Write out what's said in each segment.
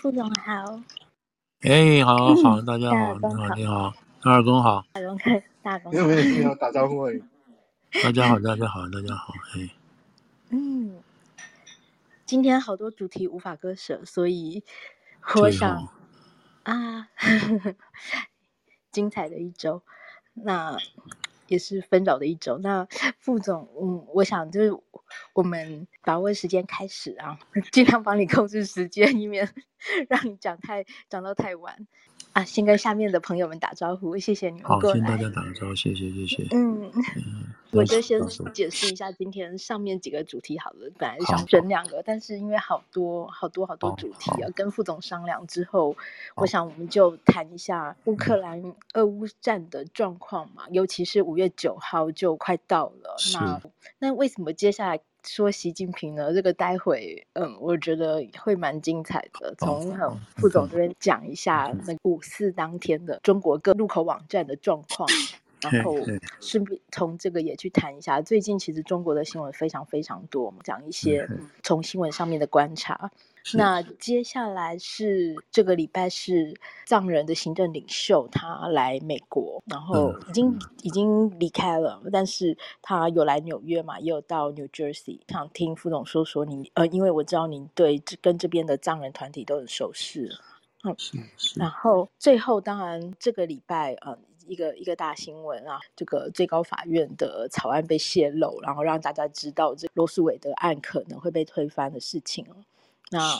哎，副总好。哎，好好，大家好，你好，你好，二公好。大公哥，大公。有没有需要打招呼？大家好，大家好，大家好，哎。嗯，今天好多主题无法割舍，所以我想啊 精彩的一周，那也是纷扰的一周。那副总，嗯，我想就是我们把握时间开始啊，尽量帮你控制时间，以免 让你讲太讲到太晚。啊，先跟下面的朋友们打招呼，谢谢你们过来。好，先大家打个招呼，谢谢谢谢。嗯，嗯我就先解释一下今天上面几个主题好了。本来想选两个，但是因为好多好多好多主题啊，跟副总商量之后，我想我们就谈一下乌克兰俄乌战的状况嘛，尤其是五月九号就快到了。那那为什么接下来？说习近平呢？这个待会，嗯，我觉得会蛮精彩的。从 副总这边讲一下那五四当天的中国各入口网站的状况，然后顺便从这个也去谈一下最近其实中国的新闻非常非常多，讲一些从新闻上面的观察。那接下来是这个礼拜是藏人的行政领袖他来美国，然后已经、嗯、已经离开了，但是他有来纽约嘛，也有到 New Jersey。想听副总说说你呃，因为我知道您对这跟这边的藏人团体都很熟识，嗯，是是。然后最后当然这个礼拜呃一个一个大新闻啊，这个最高法院的草案被泄露，然后让大家知道这罗斯韦德案可能会被推翻的事情。那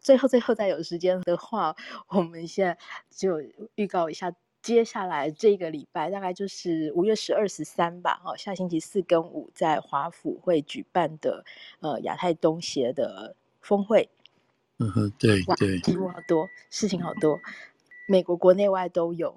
最后最后再有时间的话，我们现在就预告一下，接下来这个礼拜大概就是五月十二、十三吧，哦，下星期四跟五在华府会举办的呃亚太东协的峰会。嗯哼，对对，题目好多，事情好多，美国国内外都有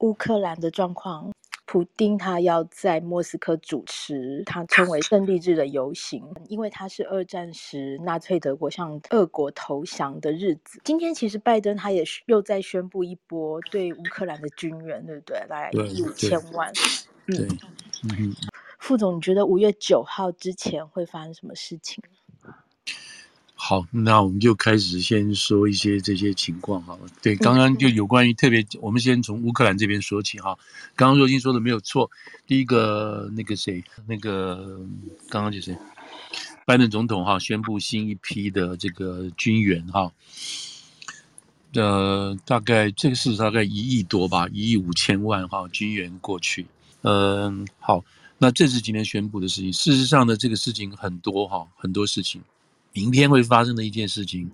乌克兰的状况。普丁他要在莫斯科主持他称为胜利日的游行，因为他是二战时纳粹德国向俄国投降的日子。今天其实拜登他也又在宣布一波对乌克兰的军援，对不对？来一亿五千万。对，嗯，副总，你觉得五月九号之前会发生什么事情？好，那我们就开始先说一些这些情况哈。对，刚刚就有关于特别，我们先从乌克兰这边说起哈。刚刚若金说的没有错，第一个那个谁，那个刚刚就是拜登总统哈宣布新一批的这个军援哈，呃，大概这个是大概一亿多吧，一亿五千万哈军援过去。嗯，好，那这是今天宣布的事情。事实上呢，这个事情很多哈，很多事情。明天会发生的一件事情，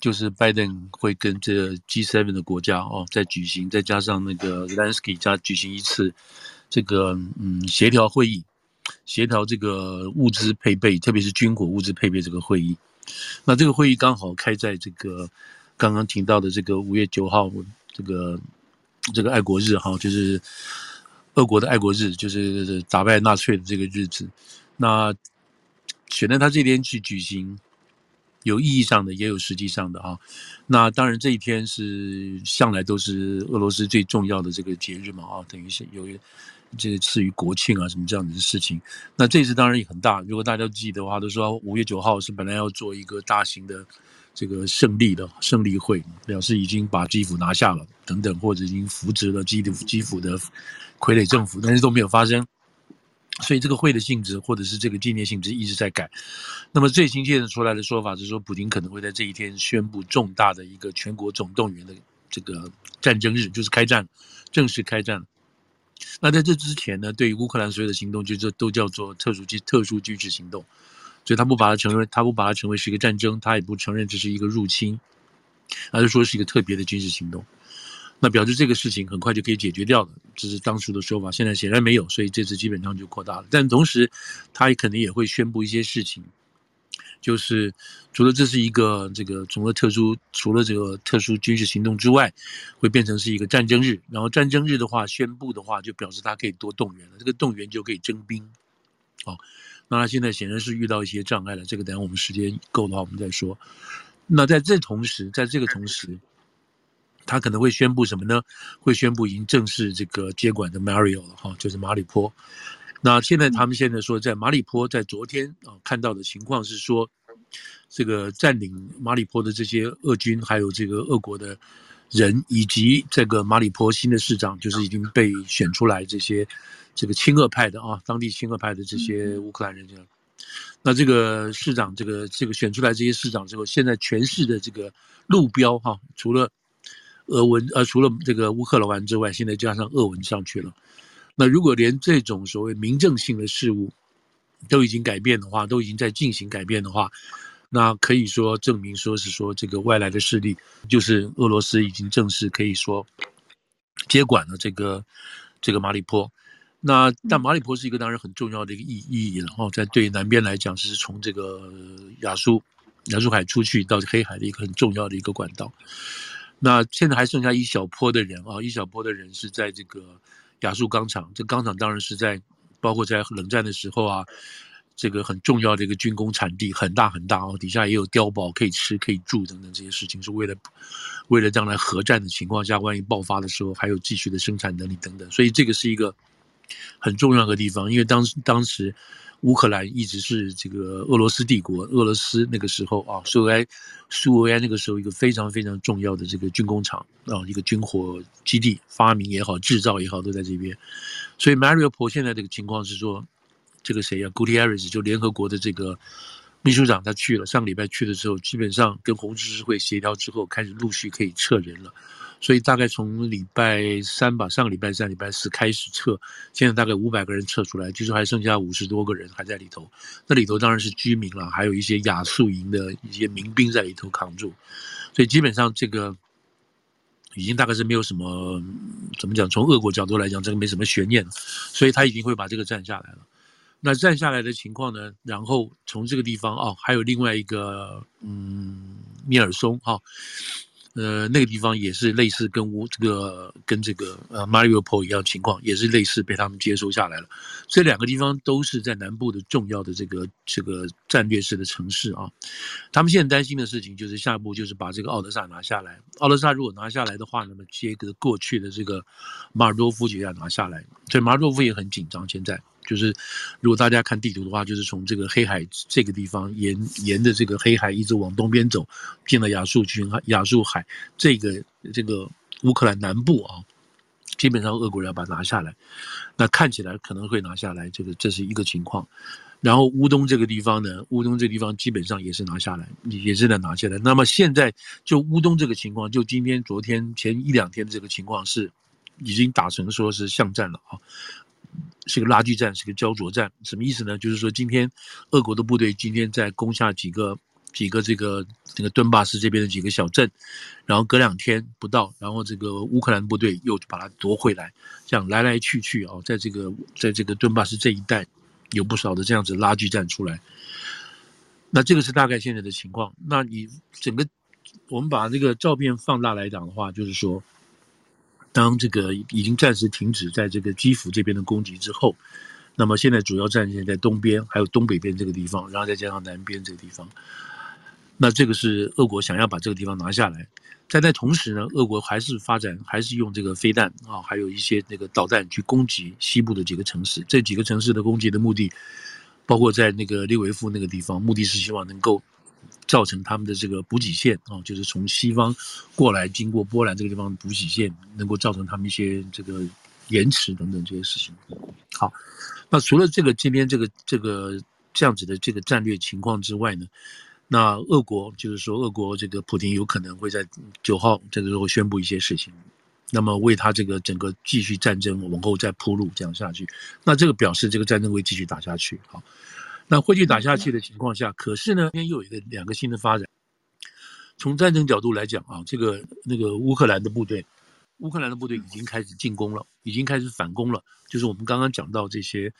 就是拜登会跟这 G7 的国家哦，再举行，再加上那个 Zelensky 加举行一次这个嗯协调会议，协调这个物资配备，特别是军火物资配备这个会议。那这个会议刚好开在这个刚刚提到的这个五月九号，这个这个爱国日哈，就是俄国的爱国日，就是打败纳粹的这个日子。那选在他这边去举行，有意义上的，也有实际上的哈。那当然这一天是向来都是俄罗斯最重要的这个节日嘛啊，等于是有这个赐予国庆啊什么这样子的事情。那这次当然也很大，如果大家记得的话，都说五月九号是本来要做一个大型的这个胜利的胜利会，表示已经把基辅拿下了等等，或者已经扶植了基辅基辅的傀儡政府，但是都没有发生。所以这个会的性质，或者是这个纪念性质一直在改。那么最新现在出来的说法是说，普京可能会在这一天宣布重大的一个全国总动员的这个战争日，就是开战，正式开战。那在这之前呢，对于乌克兰所有的行动，就这都叫做特殊军特殊军事行动。所以他不把它承认，他不把它成为是一个战争，他也不承认这是一个入侵，而是说是一个特别的军事行动。那表示这个事情很快就可以解决掉了，这是当初的说法。现在显然没有，所以这次基本上就扩大了。但同时，他也肯定也会宣布一些事情，就是除了这是一个这个除了特殊除了这个特殊军事行动之外，会变成是一个战争日。然后战争日的话，宣布的话就表示他可以多动员了，这个动员就可以征兵。好，那他现在显然是遇到一些障碍了。这个等我们时间够的话，我们再说。那在这同时，在这个同时。他可能会宣布什么呢？会宣布已经正式这个接管的 Mariupol 了哈，就是马里坡。那现在他们现在说，在马里坡，在昨天啊看到的情况是说，这个占领马里坡的这些俄军，还有这个俄国的人，以及这个马里坡新的市长，就是已经被选出来这些这个亲俄派的啊，当地亲俄派的这些乌克兰人。那这个市长，这个这个选出来这些市长之后，现在全市的这个路标哈，除了俄文呃，除了这个乌克兰文之外，现在加上俄文上去了。那如果连这种所谓民政性的事物都已经改变的话，都已经在进行改变的话，那可以说证明说是说这个外来的势力，就是俄罗斯已经正式可以说接管了这个这个马里坡。那但马里坡是一个当然很重要的一个意意义然后，在对南边来讲，是从这个亚速亚速海出去到黑海的一个很重要的一个管道。那现在还剩下一小波的人啊，一小波的人是在这个亚速钢厂，这钢厂当然是在包括在冷战的时候啊，这个很重要的一个军工产地，很大很大哦，底下也有碉堡可以吃可以住等等这些事情，是为了为了将来核战的情况下，万一爆发的时候还有继续的生产能力等等，所以这个是一个。很重要的地方，因为当时当时乌克兰一直是这个俄罗斯帝国，俄罗斯那个时候啊，苏维埃苏维埃那个时候一个非常非常重要的这个军工厂啊，一个军火基地，发明也好，制造也好，都在这边。所以 Mariupol 现在这个情况是说，这个谁啊，Guterres 就联合国的这个秘书长他去了，上个礼拜去的时候，基本上跟红十字会协调之后，开始陆续可以撤人了。所以大概从礼拜三吧，上个礼拜三、礼拜四开始撤，现在大概五百个人撤出来，据说还剩下五十多个人还在里头。那里头当然是居民了，还有一些亚速营的一些民兵在里头扛住。所以基本上这个已经大概是没有什么怎么讲，从俄国角度来讲，这个没什么悬念。所以他已经会把这个占下来了。那占下来的情况呢？然后从这个地方哦，还有另外一个嗯，米尔松哈。哦呃，那个地方也是类似跟乌这个跟这个呃 Mariupol 一样情况，也是类似被他们接收下来了。这两个地方都是在南部的重要的这个这个战略式的城市啊。他们现在担心的事情就是下一步就是把这个奥德萨拿下来。奥德萨如果拿下来的话，那么接着过去的这个马尔多夫就要拿下来，所以马尔多夫也很紧张现在。就是，如果大家看地图的话，就是从这个黑海这个地方沿沿着这个黑海一直往东边走，进了亚速群亚速海这个这个乌克兰南部啊，基本上俄国人要把它拿下来，那看起来可能会拿下来，这个这是一个情况。然后乌东这个地方呢，乌东这个地方基本上也是拿下来，也是在拿下来。那么现在就乌东这个情况，就今天、昨天、前一两天的这个情况是已经打成说是巷战了啊。是个拉锯战，是个焦灼战，什么意思呢？就是说，今天俄国的部队今天在攻下几个几个这个这个顿巴斯这边的几个小镇，然后隔两天不到，然后这个乌克兰部队又把它夺回来，这样来来去去啊，在这个在这个顿巴斯这一带有不少的这样子拉锯战出来。那这个是大概现在的情况。那你整个我们把这个照片放大来讲的话，就是说。当这个已经暂时停止在这个基辅这边的攻击之后，那么现在主要战线在东边，还有东北边这个地方，然后再加上南边这个地方。那这个是俄国想要把这个地方拿下来。在在同时呢，俄国还是发展，还是用这个飞弹啊，还有一些那个导弹去攻击西部的几个城市。这几个城市的攻击的目的，包括在那个利维夫那个地方，目的是希望能够。造成他们的这个补给线啊，就是从西方过来，经过波兰这个地方补给线，能够造成他们一些这个延迟等等这些事情。好，那除了这个这边这个这个这样子的这个战略情况之外呢，那俄国就是说，俄国这个普京有可能会在九号这个时候宣布一些事情，那么为他这个整个继续战争往后再铺路这样下去，那这个表示这个战争会继续打下去。好。那会去打下去的情况下，可是呢，今天又有一个两个新的发展。从战争角度来讲啊，这个那个乌克兰的部队，乌克兰的部队已经开始进攻了，已经开始反攻了。就是我们刚刚讲到这些，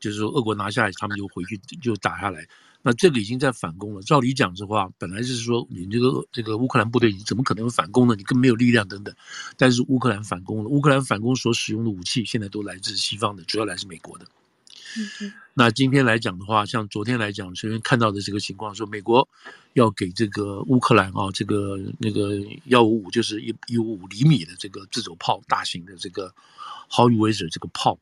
就是说俄国拿下来，他们就回去就打下来。那这个已经在反攻了。照理讲的话，本来就是说你这个这个乌克兰部队你怎么可能反攻呢？你更没有力量等等。但是乌克兰反攻了，乌克兰反攻所使用的武器现在都来自西方的，主要来自美国的。那今天来讲的话，像昨天来讲，首先看到的这个情况，说美国要给这个乌克兰啊，这个那个幺五五，就是一一五五厘米的这个自走炮，大型的这个 Howitzer 这个炮，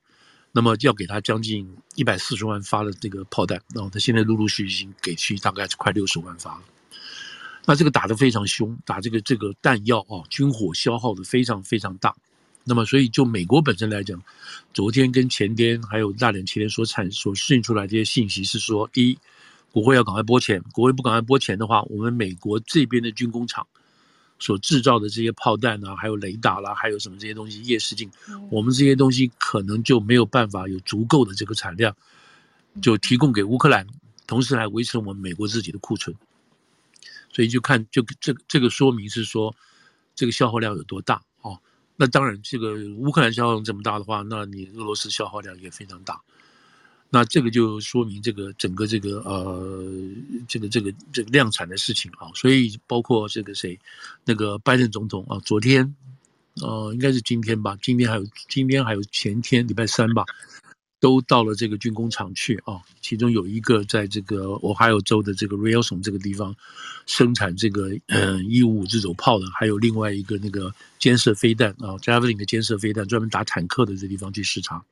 那么要给他将近一百四十万发的这个炮弹，然后他现在陆陆续续已经给去大概是快六十万发了。那这个打得非常凶，打这个这个弹药啊，军火消耗的非常非常大。那么所以就美国本身来讲，昨天跟前天还有大连前天所产所释出来这些信息是说，第一，国会要赶快拨钱，国会不赶快拨钱的话，我们美国这边的军工厂。所制造的这些炮弹啊，还有雷达啦、啊，还有什么这些东西，夜视镜，我们这些东西可能就没有办法有足够的这个产量，就提供给乌克兰，同时来维持我们美国自己的库存。所以就看就这这个说明是说，这个消耗量有多大哦。那当然，这个乌克兰消耗这么大的话，那你俄罗斯消耗量也非常大。那这个就说明这个整个这个呃，这个这个这个量产的事情啊，所以包括这个谁，那个拜登总统啊，昨天，呃，应该是今天吧，今天还有今天还有前天礼拜三吧，都到了这个军工厂去啊，其中有一个在这个俄亥俄州的这个 Rayson 这个地方生产这个嗯一五五自走炮的，还有另外一个那个肩射飞弹啊，Javelin 的肩射飞弹，专门打坦克的这地方去视察。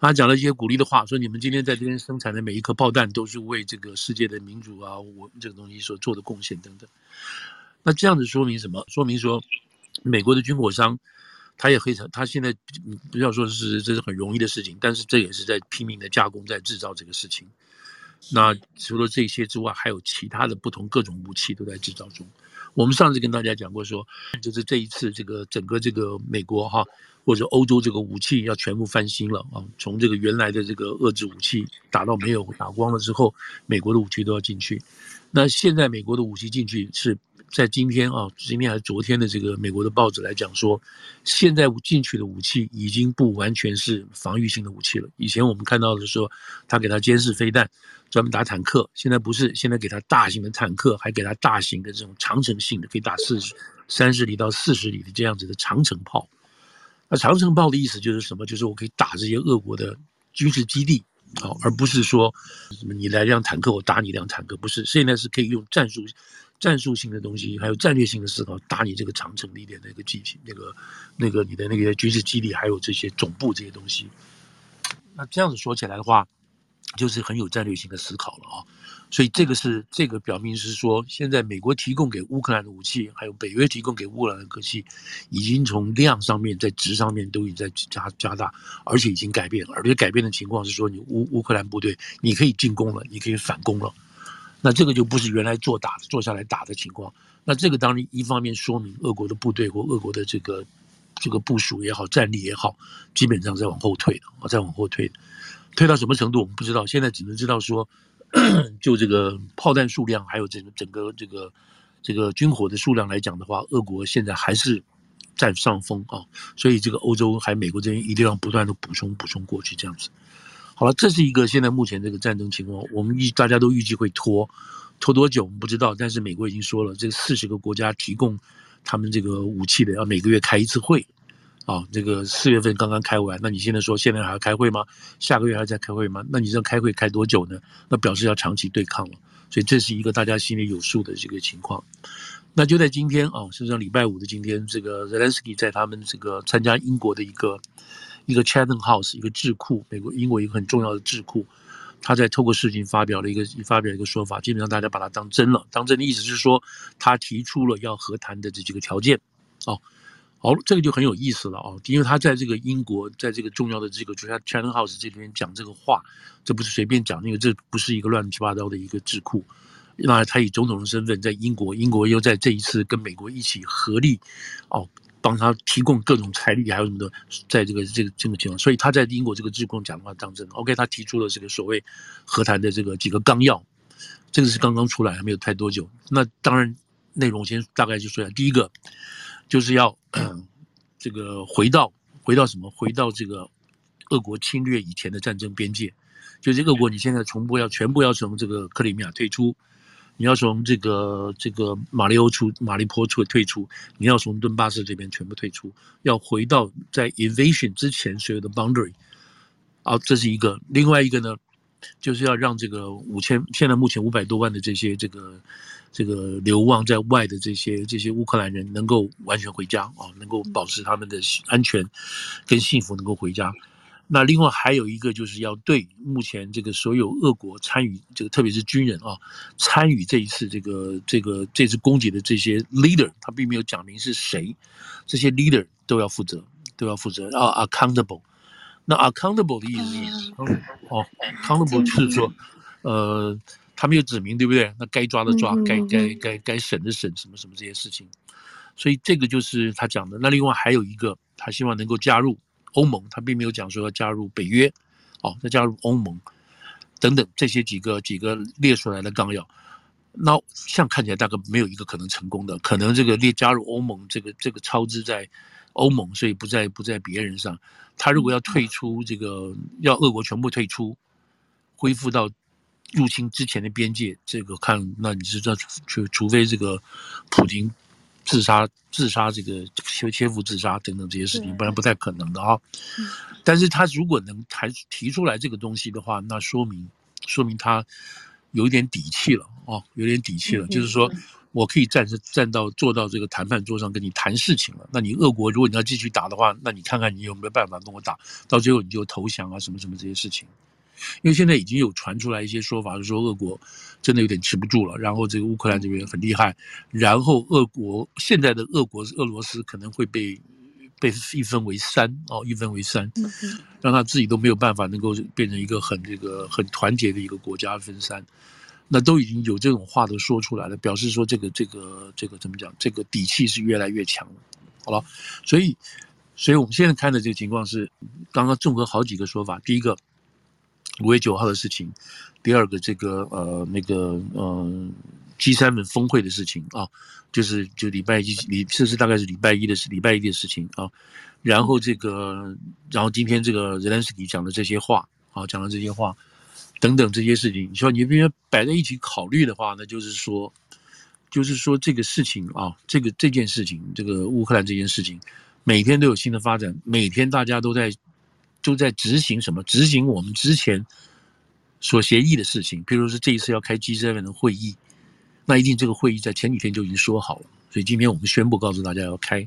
他讲了一些鼓励的话，说你们今天在这边生产的每一颗炮弹都是为这个世界的民主啊，我这个东西所做的贡献等等。那这样子说明什么？说明说，美国的军火商，他也非常，他现在不要说是这是很容易的事情，但是这也是在拼命的加工，在制造这个事情。那除了这些之外，还有其他的不同各种武器都在制造中。我们上次跟大家讲过说，就是这一次这个整个这个美国哈。或者欧洲这个武器要全部翻新了啊！从这个原来的这个遏制武器打到没有打光了之后，美国的武器都要进去。那现在美国的武器进去是在今天啊，今天还是昨天的这个美国的报纸来讲说，现在进去的武器已经不完全是防御性的武器了。以前我们看到的说，他给他监视飞弹，专门打坦克，现在不是，现在给他大型的坦克，还给他大型的这种长程性的，可以打四十、三十里到四十里的这样子的长城炮。那长城炮的意思就是什么？就是我可以打这些俄国的军事基地，好，而不是说什么你来辆坦克，我打你辆坦克，不是。现在是可以用战术、战术性的东西，还有战略性的思考，打你这个长城里点的一个机体，那个、那个你的那个军事基地，还有这些总部这些东西。那这样子说起来的话，就是很有战略性的思考了啊。所以这个是这个表明是说，现在美国提供给乌克兰的武器，还有北约提供给乌克兰的武器，已经从量上面在质上面都已经在加加大，而且已经改变了。而且改变的情况是说，你乌乌克兰部队你可以进攻了，你可以反攻了。那这个就不是原来坐打坐下来打的情况。那这个当然一方面说明俄国的部队或俄国的这个这个部署也好，战力也好，基本上在往后退了啊，在往后退，退到什么程度我们不知道。现在只能知道说。就这个炮弹数量，还有整个整个这个这个军火的数量来讲的话，俄国现在还是占上风啊，所以这个欧洲还美国这边一定要不断的补充补充过去这样子。好了，这是一个现在目前这个战争情况，我们预大家都预计会拖拖多久我们不知道，但是美国已经说了，这四十个国家提供他们这个武器的要每个月开一次会。啊、这个四月份刚刚开完，那你现在说现在还要开会吗？下个月还要再开会吗？那你这开会开多久呢？那表示要长期对抗了，所以这是一个大家心里有数的这个情况。那就在今天啊，实际上礼拜五的今天，这个 Zelensky 在他们这个参加英国的一个一个 Chatham House 一个智库，美国英国一个很重要的智库，他在透过视频发表了一个发表一个说法，基本上大家把它当真了，当真的意思是说他提出了要和谈的这几个条件，哦。好，这个就很有意思了啊，因为他在这个英国，在这个重要的这个就像 Chatham House 这里面讲这个话，这不是随便讲，因为这不是一个乱七八糟的一个智库。那他以总统的身份在英国，英国又在这一次跟美国一起合力，哦，帮他提供各种财力，还有什么的，在这个这个这个情况，所以他在英国这个智库讲话当中。OK，他提出了这个所谓和谈的这个几个纲要，这个是刚刚出来，还没有太多久。那当然内容先大概就说一下，第一个。就是要 这个回到回到什么？回到这个俄国侵略以前的战争边界。就是俄国你现在全部要全部要从这个克里米亚退出，你要从这个这个马里欧出马里坡出退出，你要从顿巴斯这边全部退出，要回到在 invasion 之前所有的 boundary。啊，这是一个。另外一个呢，就是要让这个五千现在目前五百多万的这些这个。这个流亡在外的这些这些乌克兰人能够完全回家啊，能够保持他们的安全跟幸福，能够回家。那另外还有一个就是要对目前这个所有俄国参与这个，特别是军人啊，参与这一次这个这个这次攻击的这些 leader，他并没有讲明是谁，这些 leader 都要负责，都要负责啊，accountable。那 accountable 的意思是，哦，accountable 就是说，呃，他没有指明，对不对？那该抓的抓，该该该该审的审，什么什么这些事情。所以这个就是他讲的。那另外还有一个，他希望能够加入。欧盟，他并没有讲说要加入北约，哦，再加入欧盟等等这些几个几个列出来的纲要，那像看起来大概没有一个可能成功的，可能这个列加入欧盟这个这个超支在欧盟，所以不在不在别人上。他如果要退出这个，要俄国全部退出，恢复到入侵之前的边界，这个看那你是道，除除非这个普京。自杀，自杀，这个切切腹自杀等等这些事情，不然不太可能的啊。但是他如果能还提出来这个东西的话，那说明说明他有一点底气了哦，有点底气了，就是说我可以站着站到坐到这个谈判桌上跟你谈事情了。那你俄国如果你要继续打的话，那你看看你有没有办法跟我打，到最后你就投降啊什么什么这些事情。因为现在已经有传出来一些说法，是说俄国真的有点吃不住了，然后这个乌克兰这边很厉害，然后俄国现在的俄国俄罗斯可能会被被一分为三哦，一分为三，让他自己都没有办法能够变成一个很这个很团结的一个国家分三，那都已经有这种话都说出来了，表示说这个这个这个怎么讲，这个底气是越来越强了，好了，所以所以我们现在看的这个情况是，刚刚综合好几个说法，第一个。五月九号的事情，第二个这个呃那个呃 G7 峰会的事情啊，就是就礼拜一礼这是大概是礼拜一的事，礼拜一的事情啊，然后这个然后今天这个 Zelensky 讲的这些话啊，讲的这些话等等这些事情，你说你必须摆在一起考虑的话，那就是说就是说这个事情啊，这个这件事情，这个乌克兰这件事情，每天都有新的发展，每天大家都在。就在执行什么？执行我们之前所协议的事情。譬如说，这一次要开 G7 的会议，那一定这个会议在前几天就已经说好了。所以今天我们宣布告诉大家要开。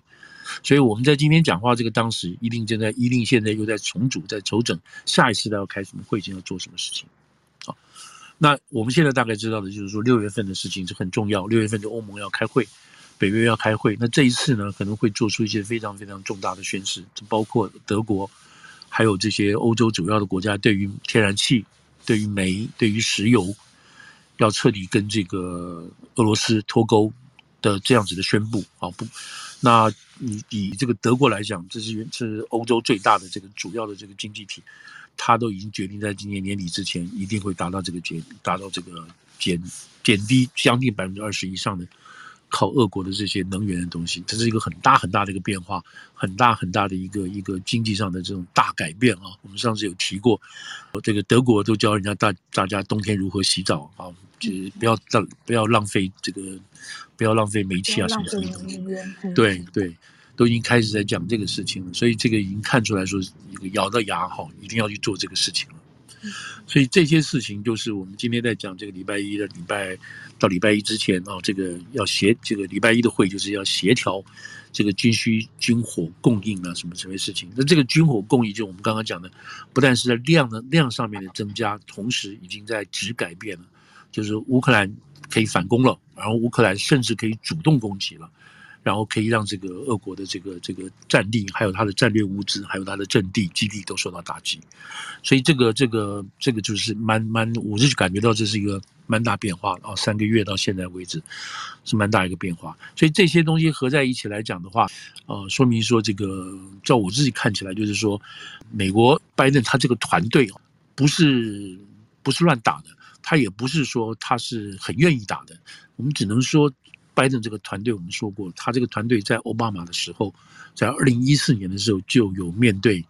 所以我们在今天讲话这个当时，一定正在，一定现在又在重组，在筹整下一次要开什么会议，要做什么事情。好，那我们现在大概知道的就是说，六月份的事情是很重要。六月份就欧盟要开会，北约要开会。那这一次呢，可能会做出一些非常非常重大的宣示，这包括德国。还有这些欧洲主要的国家，对于天然气、对于煤、对于石油，要彻底跟这个俄罗斯脱钩的这样子的宣布啊，不，那以以这个德国来讲，这是是欧洲最大的这个主要的这个经济体，他都已经决定在今年年底之前一定会达到这个减，达到这个减减低将近百分之二十以上的。靠俄国的这些能源的东西，这是一个很大很大的一个变化，很大很大的一个一个经济上的这种大改变啊！我们上次有提过，这个德国都教人家大大家冬天如何洗澡啊，就是不要浪不要浪费这个，不要浪费煤气啊什么什么东西。对对，都已经开始在讲这个事情了，所以这个已经看出来说，咬到牙哈，一定要去做这个事情了。所以这些事情就是我们今天在讲这个礼拜一的礼拜到礼拜一之前啊，这个要协这个礼拜一的会就是要协调这个军需军火供应啊什么这些事情。那这个军火供应就我们刚刚讲的，不但是在量的量上面的增加，同时已经在质改变了，就是乌克兰可以反攻了，然后乌克兰甚至可以主动攻击了。然后可以让这个俄国的这个这个战力，还有它的战略物资，还有它的阵地基地都受到打击，所以这个这个这个就是蛮蛮，我是感觉到这是一个蛮大变化啊！三个月到现在为止是蛮大一个变化，所以这些东西合在一起来讲的话，呃，说明说这个，照我自己看起来，就是说，美国拜登他这个团队不是不是乱打的，他也不是说他是很愿意打的，我们只能说。拜登这个团队，我们说过，他这个团队在奥巴马的时候，在二零一四年的时候就有面对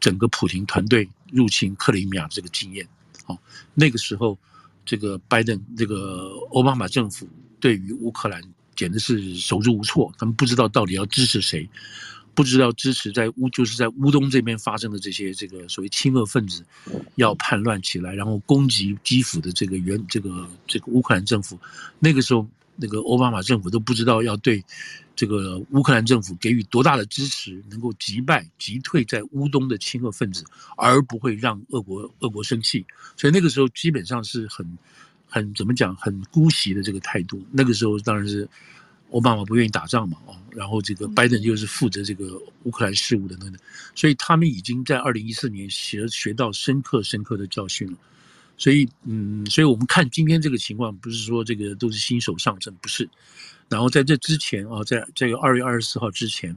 整个普廷团队入侵克里米亚这个经验。好，那个时候，这个拜登这个奥巴马政府对于乌克兰简直是手足无措，他们不知道到底要支持谁，不知道支持在乌就是在乌东这边发生的这些这个所谓亲俄分子要叛乱起来，然后攻击基辅的这个原这个这个乌克兰政府，那个时候。那个奥巴马政府都不知道要对这个乌克兰政府给予多大的支持，能够击败击退在乌东的亲俄分子，而不会让俄国俄国生气。所以那个时候基本上是很很怎么讲，很姑息的这个态度。那个时候当然是奥巴马不愿意打仗嘛，哦，然后这个拜登又是负责这个乌克兰事务的等等，所以他们已经在二零一四年学学到深刻深刻的教训了。所以，嗯，所以我们看今天这个情况，不是说这个都是新手上阵，不是。然后在这之前啊，在这个二月二十四号之前，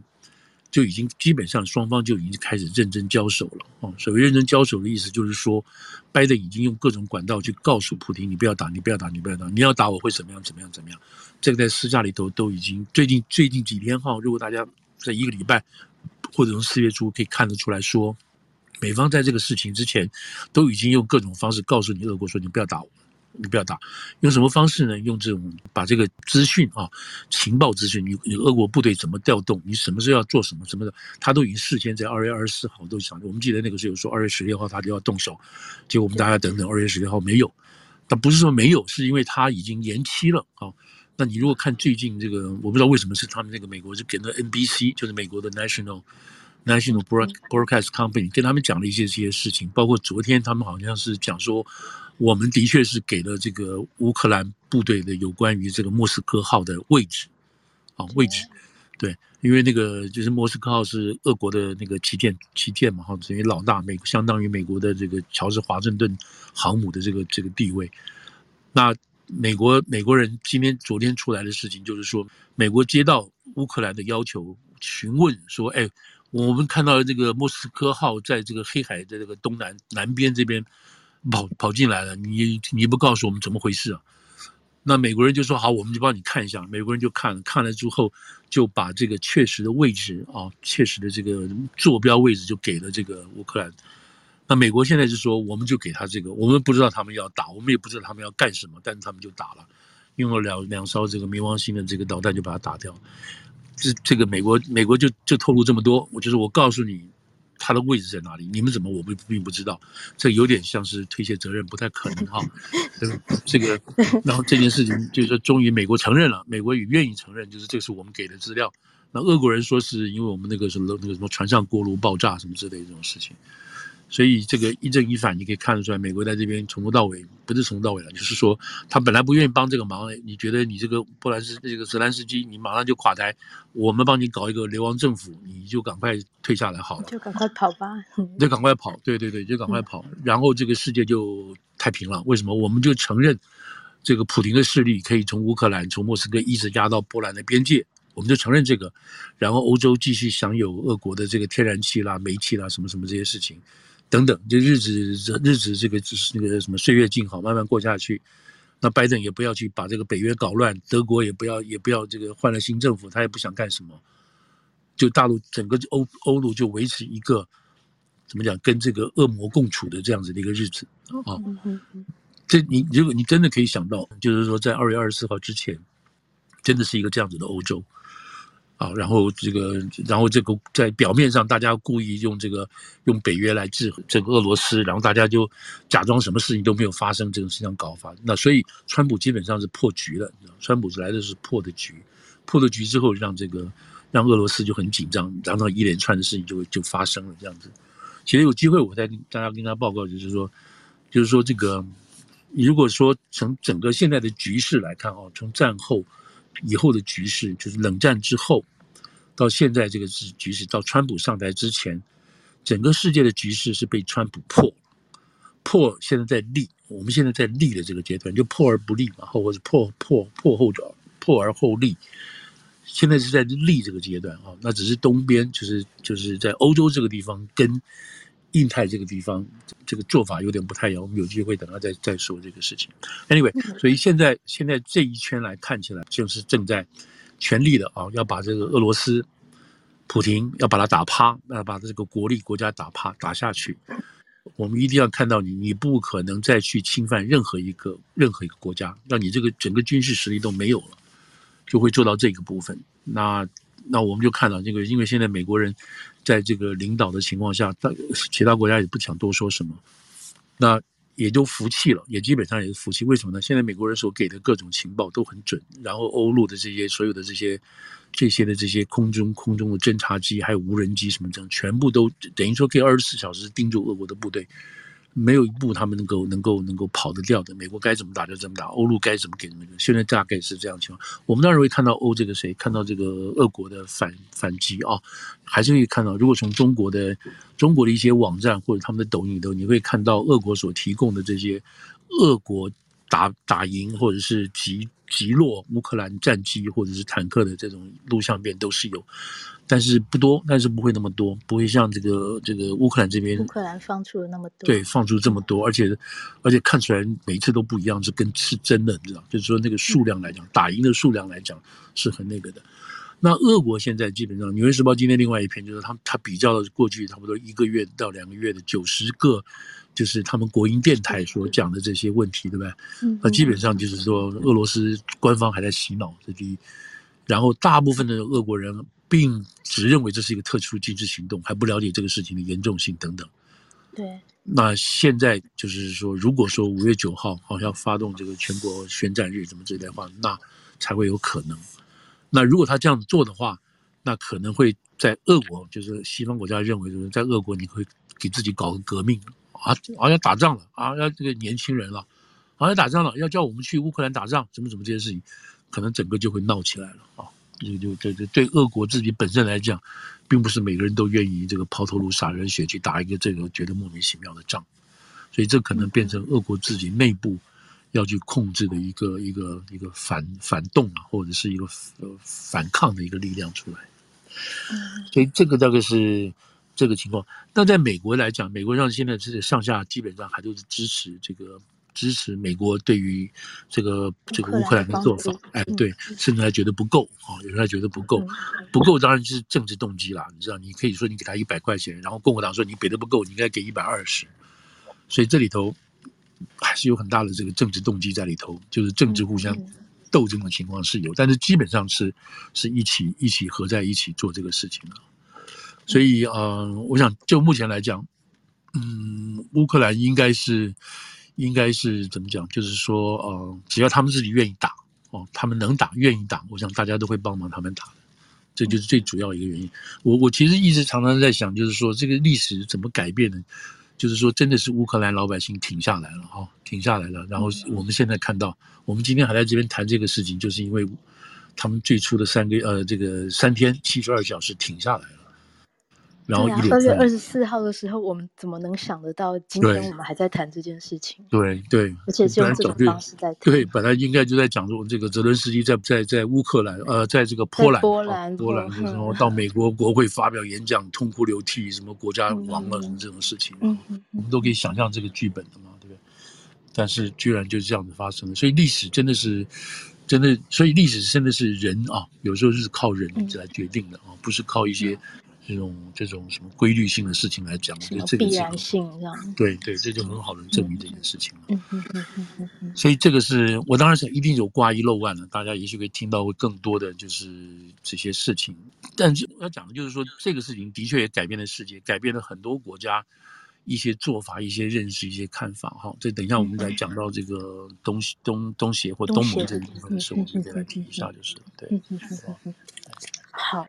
就已经基本上双方就已经开始认真交手了。啊，所谓认真交手的意思就是说，拜登已经用各种管道去告诉普京，你不要打，你不要打，你不要打，你要打我会怎么样，怎么样，怎么样。这个在私下里头都已经最近最近几天哈，如果大家在一个礼拜或者从四月初可以看得出来说。美方在这个事情之前，都已经用各种方式告诉你俄国说，你不要打我，你不要打。用什么方式呢？用这种把这个资讯啊，情报资讯，你你俄国部队怎么调动，你什么时候要做什么什么的，他都已经事先在二月二十四号都想。我们记得那个时候说二月十六号他就要动手，结果我们大家等等二月十六号没有。但不是说没有，是因为他已经延期了啊。那你如果看最近这个，我不知道为什么是他们那个美国是给了 NBC，就是美国的 National。National Broadcast Company 跟他们讲了一些这些事情，包括昨天他们好像是讲说，我们的确是给了这个乌克兰部队的有关于这个莫斯科号的位置，啊位置，对，因为那个就是莫斯科号是俄国的那个旗舰旗舰嘛，哈，等于老大，美相当于美国的这个乔治华盛顿航母的这个这个地位。那美国美国人今天昨天出来的事情就是说，美国接到乌克兰的要求，询问说，哎。我们看到这个莫斯科号在这个黑海的这个东南南边这边跑跑进来了，你你不告诉我们怎么回事啊？那美国人就说好，我们就帮你看一下。美国人就看了，看了之后就把这个确实的位置啊，确实的这个坐标位置就给了这个乌克兰。那美国现在就说，我们就给他这个，我们不知道他们要打，我们也不知道他们要干什么，但是他们就打了，用了两两艘这个冥王星的这个导弹就把它打掉。这这个美国美国就就透露这么多，我就是我告诉你，他的位置在哪里，你们怎么我们并不知道，这有点像是推卸责任，不太可能哈。这个，然后这件事情就是说，终于美国承认了，美国也愿意承认，就是这是我们给的资料。那俄国人说是因为我们那个什么那个什么船上锅炉爆炸什么之类的这种事情。所以这个一正一反，你可以看得出来，美国在这边从头到尾不是从头到尾了，就是说他本来不愿意帮这个忙。你觉得你这个波兰斯这个泽连斯基，你马上就垮台，我们帮你搞一个流亡政府，你就赶快退下来好了，就赶快跑吧，就赶快跑，对对对，就赶快跑，然后这个世界就太平了。为什么？我们就承认这个普丁的势力可以从乌克兰、从莫斯科一直压到波兰的边界，我们就承认这个，然后欧洲继续享有俄国的这个天然气啦、煤气啦什么什么这些事情。等等，就日子日子这个就是那个什么岁月静好，慢慢过下去。那拜登也不要去把这个北约搞乱，德国也不要也不要这个换了新政府，他也不想干什么。就大陆整个欧欧陆就维持一个怎么讲，跟这个恶魔共处的这样子的一个日子啊。这你如果你真的可以想到，就是说在二月二十四号之前，真的是一个这样子的欧洲。啊，然后这个，然后这个在表面上，大家故意用这个用北约来制衡这个俄罗斯，然后大家就假装什么事情都没有发生，这种事情搞法。那所以，川普基本上是破局了。川普来的是破的局，破了局之后，让这个让俄罗斯就很紧张，然后一连串的事情就就发生了这样子。其实有机会，我再跟大家跟他报告，就是说，就是说这个，如果说从整个现在的局势来看啊，从战后。以后的局势就是冷战之后，到现在这个是局势，到川普上台之前，整个世界的局势是被川普破，破现在在立，我们现在在立的这个阶段，就破而不立嘛，或者是破破破后者，破而后立，现在是在立这个阶段啊，那只是东边就是就是在欧洲这个地方跟。印太这个地方，这个做法有点不太一样。我们有机会等下再再说这个事情。Anyway，所以现在现在这一圈来看起来，就是正在全力的啊，要把这个俄罗斯普丁要把他打趴，要把这个国力国家打趴打下去。我们一定要看到你，你不可能再去侵犯任何一个任何一个国家，让你这个整个军事实力都没有了，就会做到这个部分。那。那我们就看到这个，因为现在美国人在这个领导的情况下，他其他国家也不想多说什么。那也就服气了，也基本上也是服气。为什么呢？现在美国人所给的各种情报都很准，然后欧陆的这些所有的这些这些的这些空中空中的侦察机，还有无人机什么这样，全部都等于说可以二十四小时盯住俄国的部队。没有一步他们能够能够能够跑得掉的。美国该怎么打就怎么打，欧陆该怎么给怎么。现在大概是这样情况。我们当然会看到欧这个谁，看到这个俄国的反反击啊，还是会看到。如果从中国的中国的一些网站或者他们的抖音里头，你会看到俄国所提供的这些俄国打打赢或者是击击落乌克兰战机或者是坦克的这种录像片都是有。但是不多，但是不会那么多，不会像这个这个乌克兰这边，乌克兰放出了那么多，对，放出这么多，而且而且看出来每一次都不一样，是跟是真的，你知道，就是说那个数量来讲，打赢的数量来讲是很那个的。那俄国现在基本上，《纽约时报》今天另外一篇就是他他比较了过去差不多一个月到两个月的九十个，就是他们国营电台所讲的这些问题，对不对？那基本上就是说，俄罗斯官方还在洗脑，这第一，然后大部分的俄国人。并只认为这是一个特殊军事行动，还不了解这个事情的严重性等等。对，那现在就是说，如果说五月九号好像发动这个全国宣战日，什么之类的话，那才会有可能。那如果他这样子做的话，那可能会在俄国，就是西方国家认为，就是在俄国你会给自己搞个革命啊，啊要打仗了啊，要这个年轻人了，啊要打仗了，要叫我们去乌克兰打仗，怎么怎么这些事情，可能整个就会闹起来了啊。就就对对对，俄国自己本身来讲，并不是每个人都愿意这个抛头颅洒热血去打一个这个觉得莫名其妙的仗，所以这可能变成俄国自己内部要去控制的一个一个一个反反动啊，或者是一个呃反抗的一个力量出来。所以这个大概是这个情况。那在美国来讲，美国上现在是上下基本上还都是支持这个。支持美国对于这个这个乌克兰的做法，哎，对，甚至还觉得不够啊，有人还觉得不够，不够当然是政治动机啦。你知道，你可以说你给他一百块钱，然后共和党说你给的不够，你应该给一百二十，所以这里头还是有很大的这个政治动机在里头，就是政治互相斗争的情况是有，但是基本上是是一起一起合在一起做这个事情的。所以，呃，我想就目前来讲，嗯，乌克兰应该是。应该是怎么讲？就是说，呃，只要他们自己愿意打，哦，他们能打，愿意打，我想大家都会帮忙他们打的，这就是最主要一个原因。我我其实一直常常在想，就是说这个历史怎么改变呢？就是说，真的是乌克兰老百姓挺下来了，哈、哦，挺下来了。然后我们现在看到，我们今天还在这边谈这个事情，就是因为他们最初的三个呃，这个三天七十二小时挺下来了。然后二月二十四号的时候，我们怎么能想得到今天我们还在谈这件事情？对对，而且是用这种方式在谈。对，本来应该就在讲说这个泽伦斯基在在在乌克兰，呃，在这个波兰，波兰，波兰，的时候到美国国会发表演讲，痛哭流涕，什么国家亡了什么这种事情，嗯嗯，我们都可以想象这个剧本的嘛，对不对？但是居然就是这样子发生了，所以历史真的是真的，所以历史真的是人啊，有时候是靠人来决定的啊，不是靠一些。这种这种什么规律性的事情来讲，我觉得这个必然性这样。对对，这就很好的证明这件事情了。嗯嗯嗯嗯嗯嗯。所以这个是我当然想一定有挂一漏万了，大家也许可以听到会更多的就是这些事情。但是我要讲的就是说，这个事情的确也改变了世界，改变了很多国家一些做法、一些认识、一些看法。哈，这等一下我们再讲到这个东西、东东协或东盟这一部分的时候，我们再来提一下就是。对。好。